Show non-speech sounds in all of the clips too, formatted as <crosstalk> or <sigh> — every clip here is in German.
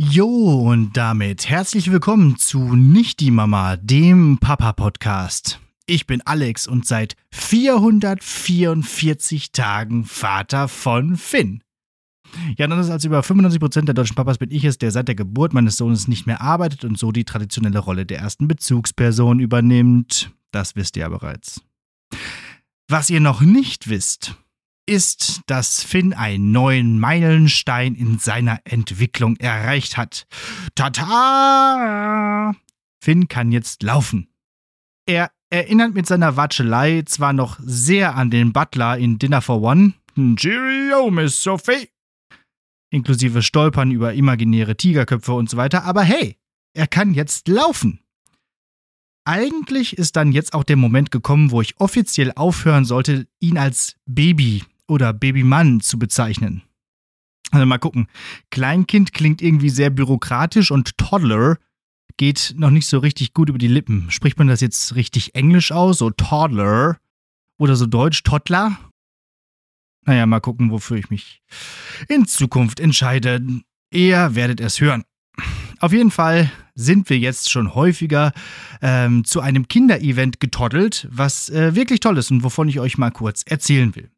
Jo, und damit herzlich willkommen zu Nicht die Mama, dem Papa-Podcast. Ich bin Alex und seit 444 Tagen Vater von Finn. Ja, anders als über 95% der deutschen Papas bin ich es, der seit der Geburt meines Sohnes nicht mehr arbeitet und so die traditionelle Rolle der ersten Bezugsperson übernimmt. Das wisst ihr ja bereits. Was ihr noch nicht wisst, ist, dass Finn einen neuen Meilenstein in seiner Entwicklung erreicht hat. Tata! Finn kann jetzt laufen. Er erinnert mit seiner Watschelei zwar noch sehr an den Butler in Dinner for One, Cheerio, Miss Sophie, inklusive Stolpern über imaginäre Tigerköpfe und so weiter, aber hey, er kann jetzt laufen. Eigentlich ist dann jetzt auch der Moment gekommen, wo ich offiziell aufhören sollte, ihn als Baby oder Babymann zu bezeichnen. Also mal gucken. Kleinkind klingt irgendwie sehr bürokratisch und Toddler geht noch nicht so richtig gut über die Lippen. Spricht man das jetzt richtig englisch aus, so Toddler oder so deutsch Toddler? Naja, mal gucken, wofür ich mich in Zukunft entscheide. Ihr werdet es hören. Auf jeden Fall sind wir jetzt schon häufiger ähm, zu einem Kinderevent getoddelt, was äh, wirklich toll ist und wovon ich euch mal kurz erzählen will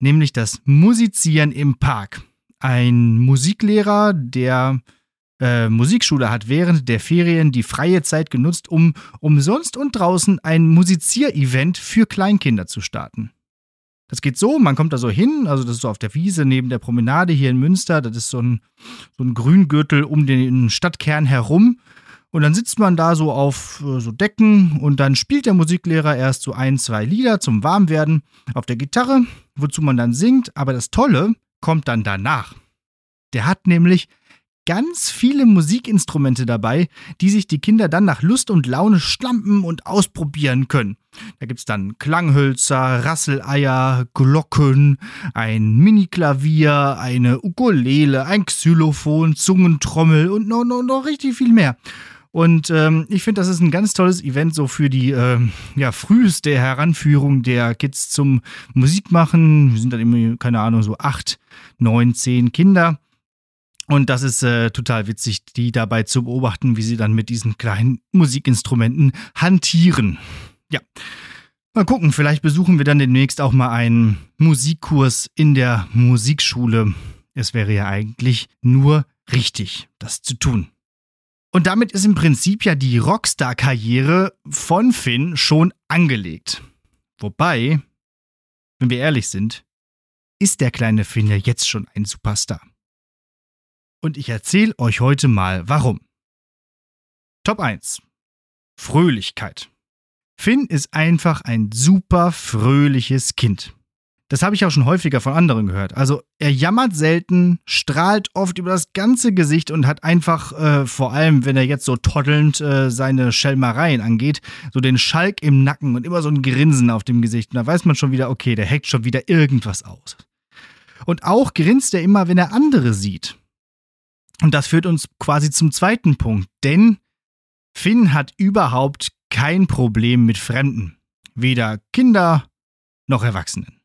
nämlich das Musizieren im Park. Ein Musiklehrer, der äh, Musikschule hat während der Ferien die freie Zeit genutzt, um umsonst und draußen ein Musizierevent für Kleinkinder zu starten. Das geht so, man kommt da so hin, also das ist so auf der Wiese neben der Promenade hier in Münster, das ist so ein, so ein Grüngürtel um den Stadtkern herum. Und dann sitzt man da so auf äh, so Decken und dann spielt der Musiklehrer erst so ein, zwei Lieder zum Warmwerden auf der Gitarre, wozu man dann singt. Aber das Tolle kommt dann danach. Der hat nämlich ganz viele Musikinstrumente dabei, die sich die Kinder dann nach Lust und Laune stampen und ausprobieren können. Da gibt es dann Klanghölzer, Rasseleier, Glocken, ein Mini-Klavier, eine Ukulele, ein Xylophon, Zungentrommel und noch, noch, noch richtig viel mehr. Und ähm, ich finde, das ist ein ganz tolles Event so für die äh, ja, früheste Heranführung der Kids zum Musikmachen. Wir sind dann immer, keine Ahnung, so acht, neun, zehn Kinder. Und das ist äh, total witzig, die dabei zu beobachten, wie sie dann mit diesen kleinen Musikinstrumenten hantieren. Ja. Mal gucken, vielleicht besuchen wir dann demnächst auch mal einen Musikkurs in der Musikschule. Es wäre ja eigentlich nur richtig, das zu tun. Und damit ist im Prinzip ja die Rockstar-Karriere von Finn schon angelegt. Wobei, wenn wir ehrlich sind, ist der kleine Finn ja jetzt schon ein Superstar. Und ich erzähle euch heute mal warum. Top 1. Fröhlichkeit. Finn ist einfach ein super fröhliches Kind. Das habe ich auch schon häufiger von anderen gehört. Also er jammert selten, strahlt oft über das ganze Gesicht und hat einfach, äh, vor allem wenn er jetzt so toddelnd äh, seine Schelmereien angeht, so den Schalk im Nacken und immer so ein Grinsen auf dem Gesicht. Und da weiß man schon wieder, okay, der hackt schon wieder irgendwas aus. Und auch grinst er immer, wenn er andere sieht. Und das führt uns quasi zum zweiten Punkt, denn Finn hat überhaupt kein Problem mit Fremden. Weder Kinder noch Erwachsenen.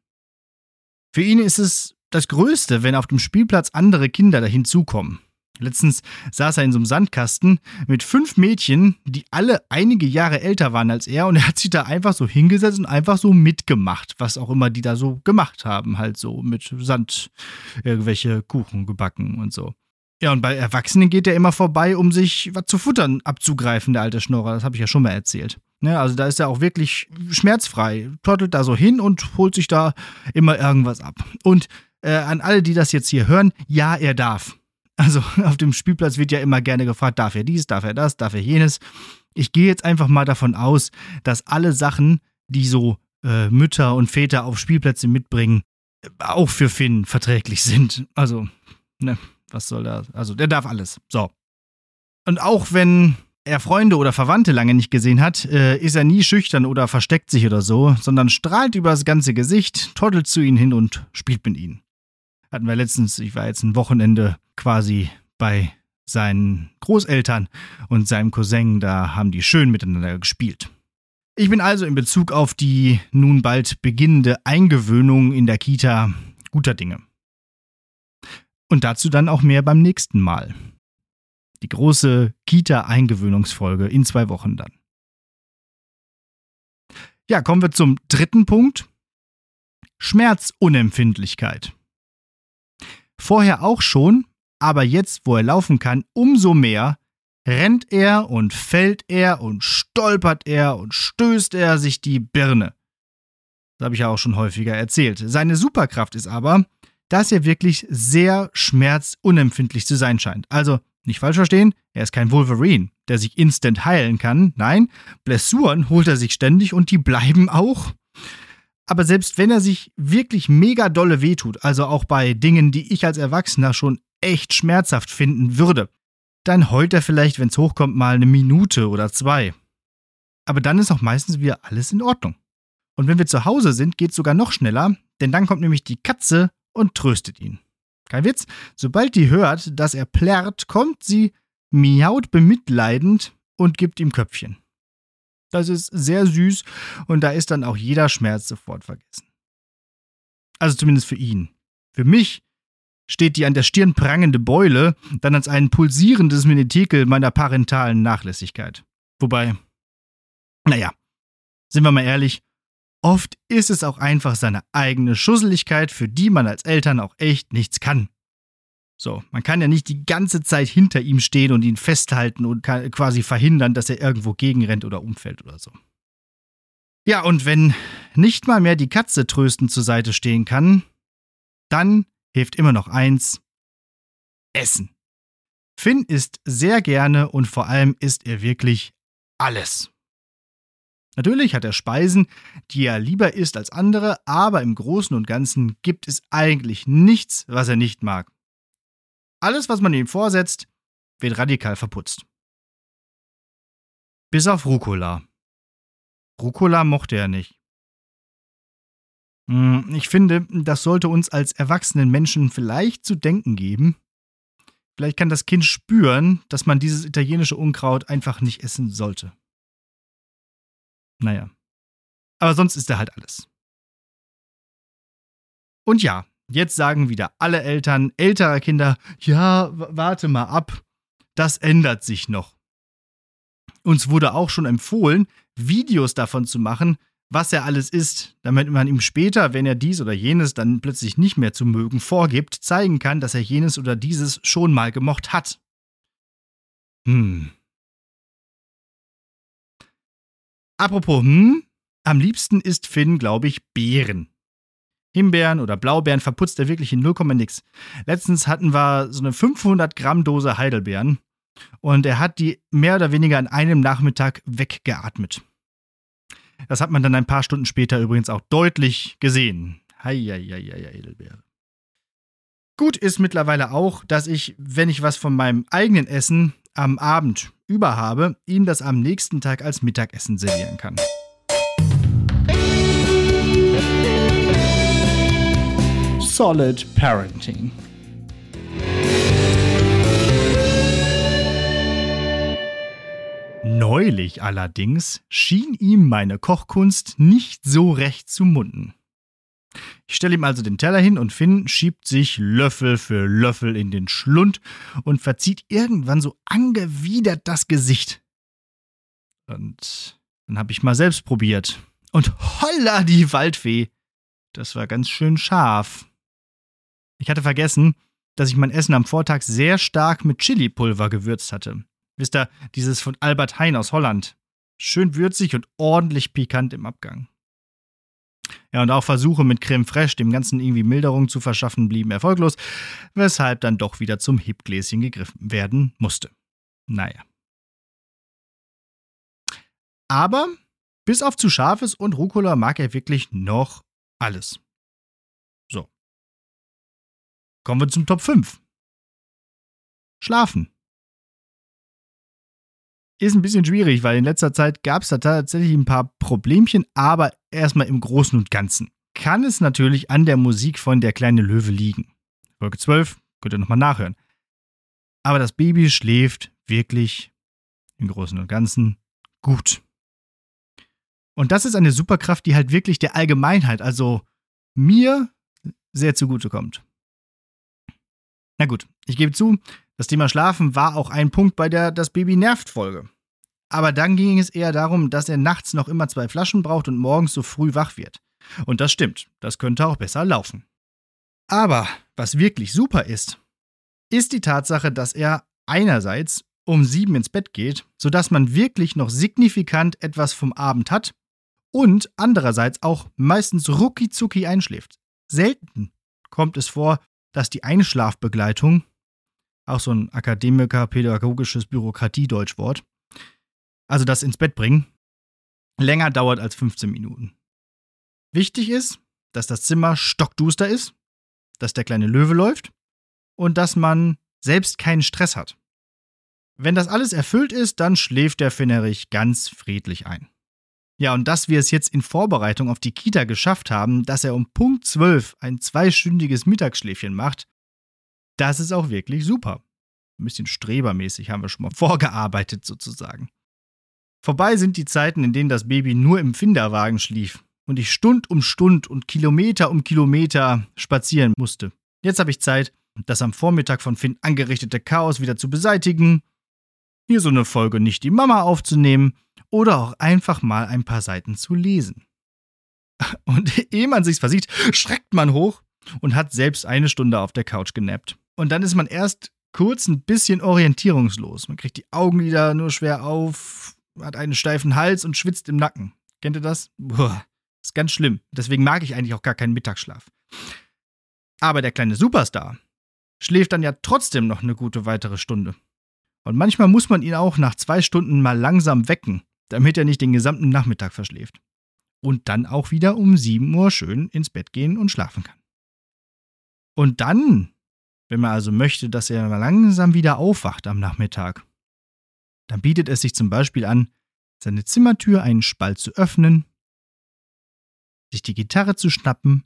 Für ihn ist es das Größte, wenn auf dem Spielplatz andere Kinder da hinzukommen. Letztens saß er in so einem Sandkasten mit fünf Mädchen, die alle einige Jahre älter waren als er und er hat sich da einfach so hingesetzt und einfach so mitgemacht, was auch immer die da so gemacht haben, halt so mit Sand irgendwelche Kuchen gebacken und so. Ja, und bei Erwachsenen geht er immer vorbei, um sich was zu futtern abzugreifen, der alte Schnorrer. Das habe ich ja schon mal erzählt. Ne, also da ist er auch wirklich schmerzfrei, trottelt da so hin und holt sich da immer irgendwas ab. Und äh, an alle, die das jetzt hier hören, ja, er darf. Also <laughs> auf dem Spielplatz wird ja immer gerne gefragt, darf er dies, darf er das, darf er jenes. Ich gehe jetzt einfach mal davon aus, dass alle Sachen, die so äh, Mütter und Väter auf Spielplätze mitbringen, auch für Finn verträglich sind. Also, ne, was soll das? Also, der darf alles. So. Und auch wenn er Freunde oder Verwandte lange nicht gesehen hat, äh, ist er nie schüchtern oder versteckt sich oder so, sondern strahlt übers ganze Gesicht, toddelt zu ihnen hin und spielt mit ihnen. Hatten wir letztens, ich war jetzt ein Wochenende quasi bei seinen Großeltern und seinem Cousin, da haben die schön miteinander gespielt. Ich bin also in Bezug auf die nun bald beginnende Eingewöhnung in der Kita guter Dinge. Und dazu dann auch mehr beim nächsten Mal. Die große Kita-Eingewöhnungsfolge in zwei Wochen dann. Ja, kommen wir zum dritten Punkt. Schmerzunempfindlichkeit. Vorher auch schon, aber jetzt, wo er laufen kann, umso mehr rennt er und fällt er und stolpert er und stößt er sich die Birne. Das habe ich ja auch schon häufiger erzählt. Seine Superkraft ist aber, dass er wirklich sehr schmerzunempfindlich zu sein scheint. Also, nicht falsch verstehen, er ist kein Wolverine, der sich instant heilen kann. Nein, Blessuren holt er sich ständig und die bleiben auch. Aber selbst wenn er sich wirklich mega dolle wehtut, also auch bei Dingen, die ich als Erwachsener schon echt schmerzhaft finden würde, dann heult er vielleicht, wenn es hochkommt, mal eine Minute oder zwei. Aber dann ist auch meistens wieder alles in Ordnung. Und wenn wir zu Hause sind, geht es sogar noch schneller, denn dann kommt nämlich die Katze und tröstet ihn. Kein Witz, sobald die hört, dass er plärrt, kommt sie, miaut bemitleidend und gibt ihm Köpfchen. Das ist sehr süß und da ist dann auch jeder Schmerz sofort vergessen. Also zumindest für ihn. Für mich steht die an der Stirn prangende Beule dann als ein pulsierendes Menetekel meiner parentalen Nachlässigkeit. Wobei, naja, sind wir mal ehrlich, oft ist es auch einfach seine eigene Schusseligkeit, für die man als Eltern auch echt nichts kann. So, man kann ja nicht die ganze Zeit hinter ihm stehen und ihn festhalten und quasi verhindern, dass er irgendwo gegenrennt oder umfällt oder so. Ja, und wenn nicht mal mehr die Katze tröstend zur Seite stehen kann, dann hilft immer noch eins: Essen. Finn isst sehr gerne und vor allem isst er wirklich alles. Natürlich hat er Speisen, die er lieber isst als andere, aber im Großen und Ganzen gibt es eigentlich nichts, was er nicht mag. Alles, was man ihm vorsetzt, wird radikal verputzt. Bis auf Rucola. Rucola mochte er nicht. Hm, ich finde, das sollte uns als erwachsenen Menschen vielleicht zu denken geben. Vielleicht kann das Kind spüren, dass man dieses italienische Unkraut einfach nicht essen sollte. Naja. Aber sonst ist er halt alles. Und ja, jetzt sagen wieder alle Eltern älterer Kinder, ja, warte mal ab, das ändert sich noch. Uns wurde auch schon empfohlen, Videos davon zu machen, was er alles ist, damit man ihm später, wenn er dies oder jenes dann plötzlich nicht mehr zu mögen vorgibt, zeigen kann, dass er jenes oder dieses schon mal gemocht hat. Hm. Apropos hm, am liebsten isst Finn, glaube ich, Beeren. Himbeeren oder Blaubeeren verputzt er wirklich in 0, nix. Letztens hatten wir so eine 500 Gramm Dose Heidelbeeren und er hat die mehr oder weniger an einem Nachmittag weggeatmet. Das hat man dann ein paar Stunden später übrigens auch deutlich gesehen. Heieieiei, Edelbeere. Gut ist mittlerweile auch, dass ich, wenn ich was von meinem eigenen Essen am Abend über habe, ihm das am nächsten Tag als Mittagessen servieren kann. Solid Parenting. Neulich allerdings schien ihm meine Kochkunst nicht so recht zu munden. Ich stelle ihm also den Teller hin und Finn schiebt sich Löffel für Löffel in den Schlund und verzieht irgendwann so angewidert das Gesicht. Und dann habe ich mal selbst probiert. Und holla die Waldfee! Das war ganz schön scharf. Ich hatte vergessen, dass ich mein Essen am Vortag sehr stark mit Chili-Pulver gewürzt hatte. Wisst ihr, dieses von Albert Hein aus Holland. Schön würzig und ordentlich pikant im Abgang. Ja, und auch Versuche mit Creme Fraiche dem Ganzen irgendwie Milderung zu verschaffen blieben erfolglos, weshalb dann doch wieder zum Hipgläschen gegriffen werden musste. Naja. Aber bis auf zu scharfes und Rucola mag er wirklich noch alles. So. Kommen wir zum Top 5. Schlafen. Ist ein bisschen schwierig, weil in letzter Zeit gab es da tatsächlich ein paar Problemchen, aber erstmal im Großen und Ganzen. Kann es natürlich an der Musik von Der kleine Löwe liegen. Folge 12, könnt ihr nochmal nachhören. Aber das Baby schläft wirklich im Großen und Ganzen gut. Und das ist eine Superkraft, die halt wirklich der Allgemeinheit, also mir, sehr zugutekommt. Na gut, ich gebe zu, das Thema Schlafen war auch ein Punkt bei der Das Baby nervt Folge. Aber dann ging es eher darum, dass er nachts noch immer zwei Flaschen braucht und morgens so früh wach wird. Und das stimmt, das könnte auch besser laufen. Aber was wirklich super ist, ist die Tatsache, dass er einerseits um sieben ins Bett geht, sodass man wirklich noch signifikant etwas vom Abend hat und andererseits auch meistens rucki einschläft. Selten kommt es vor, dass die Einschlafbegleitung, auch so ein Akademiker-pädagogisches Bürokratie-Deutschwort, also das ins Bett bringen, länger dauert als 15 Minuten. Wichtig ist, dass das Zimmer stockduster ist, dass der kleine Löwe läuft und dass man selbst keinen Stress hat. Wenn das alles erfüllt ist, dann schläft der Finnerich ganz friedlich ein. Ja, und dass wir es jetzt in Vorbereitung auf die Kita geschafft haben, dass er um Punkt 12 ein zweistündiges Mittagsschläfchen macht, das ist auch wirklich super. Ein bisschen strebermäßig haben wir schon mal <laughs> vorgearbeitet sozusagen. Vorbei sind die Zeiten, in denen das Baby nur im Finderwagen schlief und ich Stund um Stund und Kilometer um Kilometer spazieren musste. Jetzt habe ich Zeit, das am Vormittag von Finn angerichtete Chaos wieder zu beseitigen, hier so eine Folge nicht die Mama aufzunehmen oder auch einfach mal ein paar Seiten zu lesen. <laughs> Und ehe man sich's versieht, schreckt man hoch und hat selbst eine Stunde auf der Couch genappt. Und dann ist man erst kurz ein bisschen orientierungslos. Man kriegt die Augenlider nur schwer auf, hat einen steifen Hals und schwitzt im Nacken. Kennt ihr das? Boah, ist ganz schlimm. Deswegen mag ich eigentlich auch gar keinen Mittagsschlaf. Aber der kleine Superstar schläft dann ja trotzdem noch eine gute weitere Stunde. Und manchmal muss man ihn auch nach zwei Stunden mal langsam wecken, damit er nicht den gesamten Nachmittag verschläft. Und dann auch wieder um 7 Uhr schön ins Bett gehen und schlafen kann. Und dann, wenn man also möchte, dass er langsam wieder aufwacht am Nachmittag, dann bietet es sich zum Beispiel an, seine Zimmertür einen Spalt zu öffnen, sich die Gitarre zu schnappen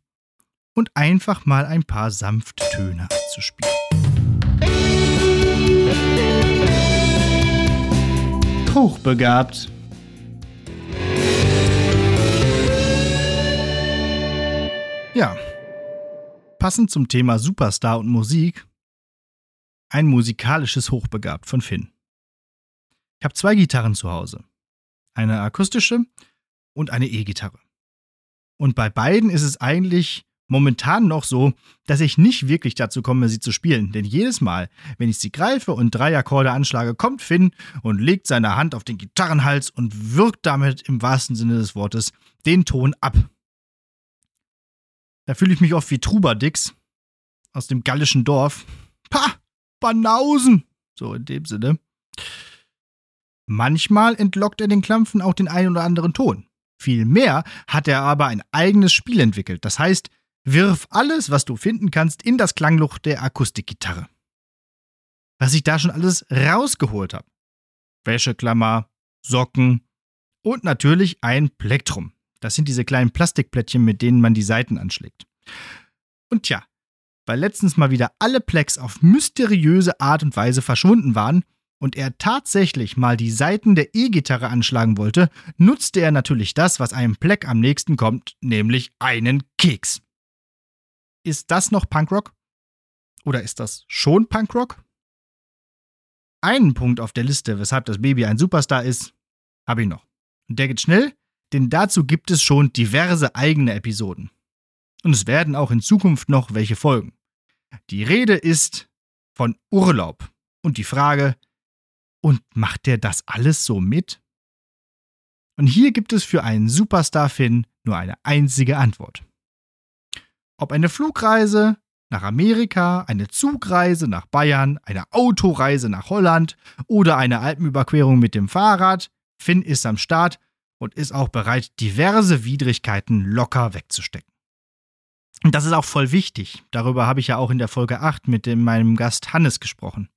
und einfach mal ein paar sanfte Töne abzuspielen. Hochbegabt. Ja. Passend zum Thema Superstar und Musik, ein musikalisches Hochbegabt von Finn. Ich habe zwei Gitarren zu Hause. Eine akustische und eine E-Gitarre. Und bei beiden ist es eigentlich momentan noch so, dass ich nicht wirklich dazu komme, sie zu spielen. Denn jedes Mal, wenn ich sie greife und drei Akkorde anschlage, kommt Finn und legt seine Hand auf den Gitarrenhals und wirkt damit im wahrsten Sinne des Wortes den Ton ab. Da fühle ich mich oft wie Trubadix aus dem gallischen Dorf. Pah, Banausen! So in dem Sinne. Manchmal entlockt er den Klampfen auch den einen oder anderen Ton. Vielmehr hat er aber ein eigenes Spiel entwickelt. Das heißt, Wirf alles, was du finden kannst, in das Klangloch der Akustikgitarre. Was ich da schon alles rausgeholt habe. Wäscheklammer, Socken und natürlich ein Plektrum. Das sind diese kleinen Plastikplättchen, mit denen man die Saiten anschlägt. Und tja, weil letztens mal wieder alle Plecks auf mysteriöse Art und Weise verschwunden waren und er tatsächlich mal die Saiten der E-Gitarre anschlagen wollte, nutzte er natürlich das, was einem Pleck am nächsten kommt, nämlich einen Keks. Ist das noch Punkrock? Oder ist das schon Punkrock? Einen Punkt auf der Liste, weshalb das Baby ein Superstar ist, habe ich noch. Und der geht schnell, denn dazu gibt es schon diverse eigene Episoden. Und es werden auch in Zukunft noch welche folgen. Die Rede ist von Urlaub und die Frage, und macht der das alles so mit? Und hier gibt es für einen Superstar-Finn nur eine einzige Antwort. Ob eine Flugreise nach Amerika, eine Zugreise nach Bayern, eine Autoreise nach Holland oder eine Alpenüberquerung mit dem Fahrrad, Finn ist am Start und ist auch bereit, diverse Widrigkeiten locker wegzustecken. Und das ist auch voll wichtig. Darüber habe ich ja auch in der Folge 8 mit dem, meinem Gast Hannes gesprochen.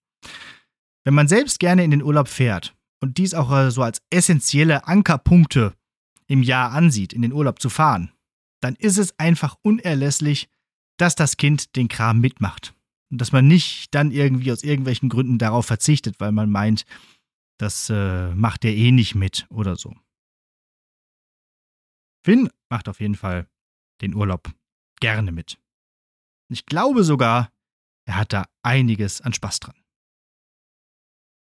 Wenn man selbst gerne in den Urlaub fährt und dies auch äh, so als essentielle Ankerpunkte im Jahr ansieht, in den Urlaub zu fahren, dann ist es einfach unerlässlich, dass das Kind den Kram mitmacht. Und dass man nicht dann irgendwie aus irgendwelchen Gründen darauf verzichtet, weil man meint, das äh, macht er eh nicht mit oder so. Finn macht auf jeden Fall den Urlaub gerne mit. Ich glaube sogar, er hat da einiges an Spaß dran.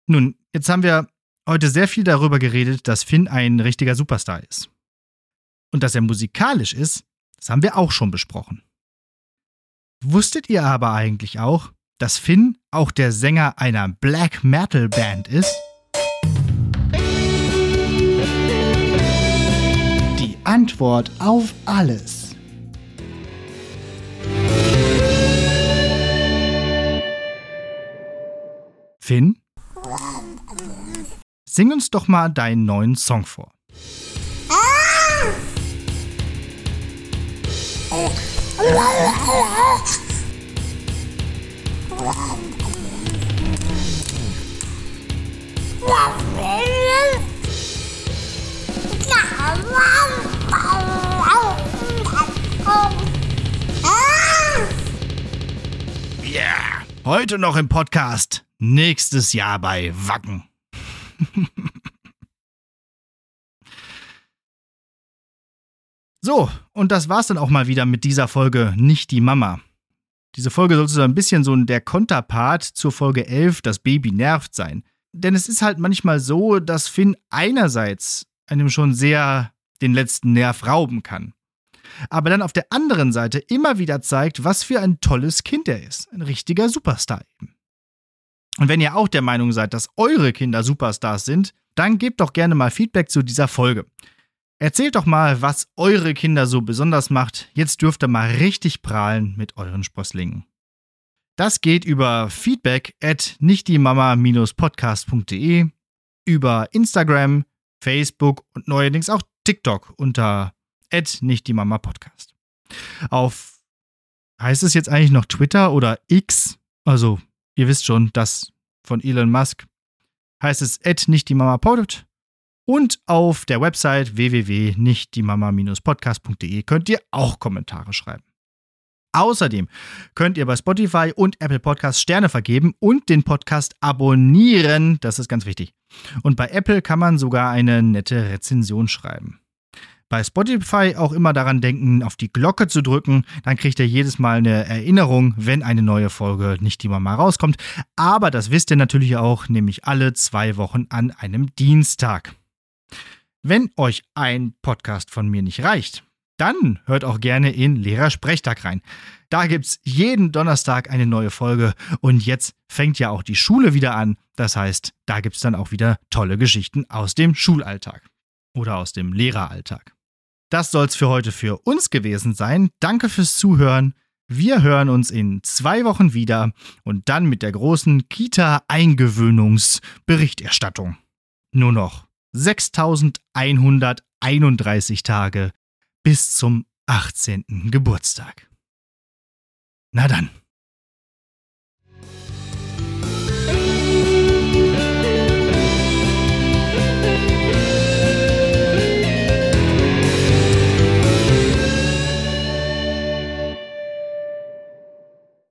Nun, jetzt haben wir heute sehr viel darüber geredet, dass Finn ein richtiger Superstar ist. Und dass er musikalisch ist, das haben wir auch schon besprochen. Wusstet ihr aber eigentlich auch, dass Finn auch der Sänger einer Black Metal Band ist? Antwort auf alles. Finn? Sing uns doch mal deinen neuen Song vor. Yeah, heute noch im Podcast, nächstes Jahr bei Wacken. <laughs> so, und das war's dann auch mal wieder mit dieser Folge Nicht die Mama. Diese Folge sollte so ein bisschen so der Konterpart zur Folge 11, das Baby nervt sein. Denn es ist halt manchmal so, dass Finn einerseits einem schon sehr den letzten Nerv rauben kann. Aber dann auf der anderen Seite immer wieder zeigt, was für ein tolles Kind er ist. Ein richtiger Superstar eben. Und wenn ihr auch der Meinung seid, dass eure Kinder Superstars sind, dann gebt doch gerne mal Feedback zu dieser Folge. Erzählt doch mal, was eure Kinder so besonders macht. Jetzt dürft ihr mal richtig prahlen mit euren Sprosslingen. Das geht über feedback at nichtdiemama-podcast.de, über Instagram, Facebook und neuerdings auch TikTok unter at nichtdiemama-podcast. Auf, heißt es jetzt eigentlich noch Twitter oder X? Also, ihr wisst schon, das von Elon Musk heißt es at nichtdiemama-pod und auf der Website www.nichtdiemama-podcast.de könnt ihr auch Kommentare schreiben. Außerdem könnt ihr bei Spotify und Apple Podcasts Sterne vergeben und den Podcast abonnieren. Das ist ganz wichtig. Und bei Apple kann man sogar eine nette Rezension schreiben. Bei Spotify auch immer daran denken, auf die Glocke zu drücken. Dann kriegt ihr jedes Mal eine Erinnerung, wenn eine neue Folge nicht immer mal rauskommt. Aber das wisst ihr natürlich auch, nämlich alle zwei Wochen an einem Dienstag. Wenn euch ein Podcast von mir nicht reicht, dann hört auch gerne in Lehrersprechtag rein. Da gibt's jeden Donnerstag eine neue Folge und jetzt fängt ja auch die Schule wieder an. Das heißt, da gibt's dann auch wieder tolle Geschichten aus dem Schulalltag oder aus dem Lehreralltag. Das soll's für heute für uns gewesen sein. Danke fürs Zuhören. Wir hören uns in zwei Wochen wieder und dann mit der großen Kita-Eingewöhnungsberichterstattung. Nur noch 6131 Tage bis zum 18. Geburtstag. Na dann.